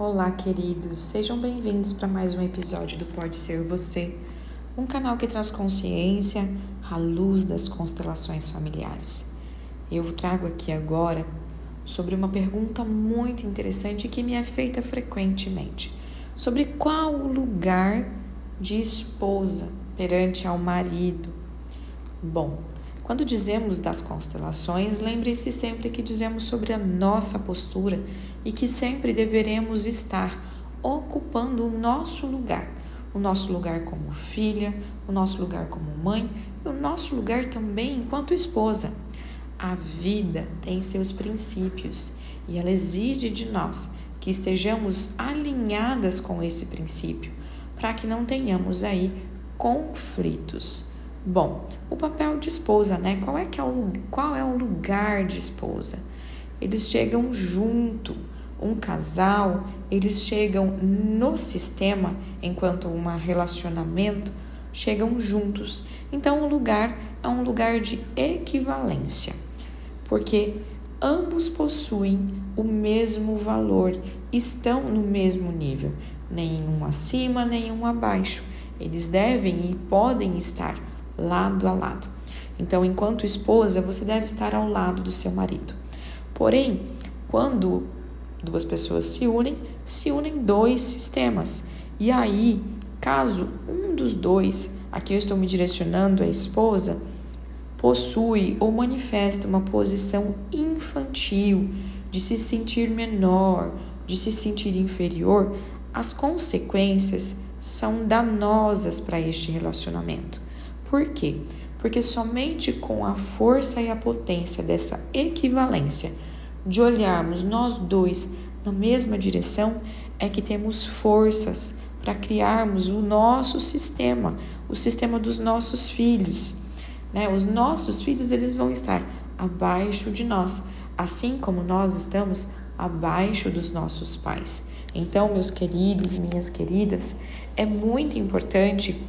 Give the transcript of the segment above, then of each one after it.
Olá, queridos, sejam bem-vindos para mais um episódio do Pode Ser Você, um canal que traz consciência à luz das constelações familiares. Eu trago aqui agora sobre uma pergunta muito interessante que me é feita frequentemente: sobre qual o lugar de esposa perante ao marido. Bom, quando dizemos das constelações, lembre-se sempre que dizemos sobre a nossa postura e que sempre deveremos estar ocupando o nosso lugar, o nosso lugar como filha, o nosso lugar como mãe e o nosso lugar também enquanto esposa. A vida tem seus princípios e ela exige de nós que estejamos alinhadas com esse princípio, para que não tenhamos aí conflitos. Bom, o papel de esposa, né? Qual é que é o, qual é o lugar de esposa? Eles chegam junto um casal, eles chegam no sistema, enquanto um relacionamento, chegam juntos. Então, o lugar é um lugar de equivalência, porque ambos possuem o mesmo valor, estão no mesmo nível, nenhum acima, nenhum abaixo. Eles devem e podem estar lado a lado. Então, enquanto esposa, você deve estar ao lado do seu marido. Porém, quando duas pessoas se unem, se unem dois sistemas. E aí, caso um dos dois, aqui eu estou me direcionando à esposa, possui ou manifesta uma posição infantil, de se sentir menor, de se sentir inferior, as consequências são danosas para este relacionamento. Por quê? Porque somente com a força e a potência dessa equivalência de olharmos nós dois na mesma direção, é que temos forças para criarmos o nosso sistema, o sistema dos nossos filhos. Né? Os nossos filhos eles vão estar abaixo de nós, assim como nós estamos abaixo dos nossos pais. Então, meus queridos e minhas queridas, é muito importante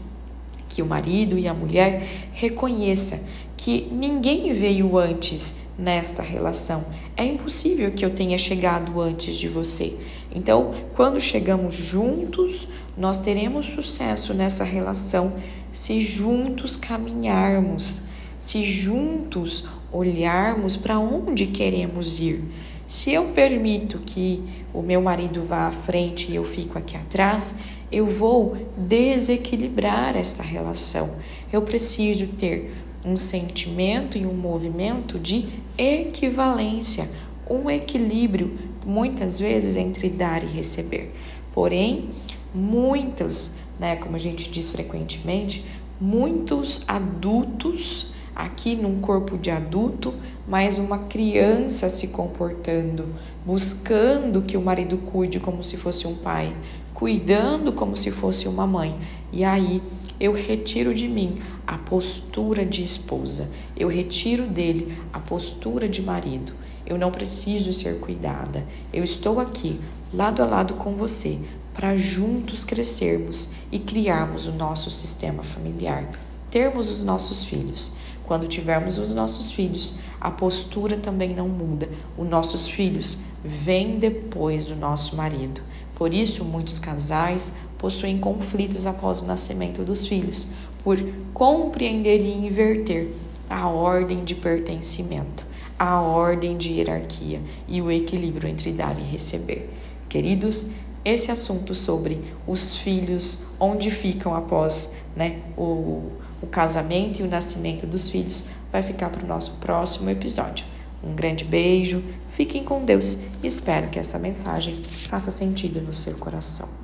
que o marido e a mulher reconheça que ninguém veio antes nesta relação. É impossível que eu tenha chegado antes de você. Então, quando chegamos juntos, nós teremos sucesso nessa relação se juntos caminharmos, se juntos olharmos para onde queremos ir. Se eu permito que o meu marido vá à frente e eu fico aqui atrás, eu vou desequilibrar esta relação. Eu preciso ter um sentimento e um movimento de equivalência, um equilíbrio, muitas vezes, entre dar e receber. Porém, muitos, né, como a gente diz frequentemente, muitos adultos aqui num corpo de adulto, mas uma criança se comportando, buscando que o marido cuide como se fosse um pai, cuidando como se fosse uma mãe. E aí eu retiro de mim a postura de esposa, eu retiro dele a postura de marido. Eu não preciso ser cuidada. Eu estou aqui, lado a lado com você, para juntos crescermos e criarmos o nosso sistema familiar, termos os nossos filhos. Quando tivermos os nossos filhos, a postura também não muda. Os nossos filhos vêm depois do nosso marido. Por isso, muitos casais possuem conflitos após o nascimento dos filhos, por compreender e inverter a ordem de pertencimento, a ordem de hierarquia e o equilíbrio entre dar e receber. Queridos, esse assunto sobre os filhos, onde ficam após né, o, o casamento e o nascimento dos filhos, vai ficar para o nosso próximo episódio. Um grande beijo, fiquem com Deus e espero que essa mensagem faça sentido no seu coração.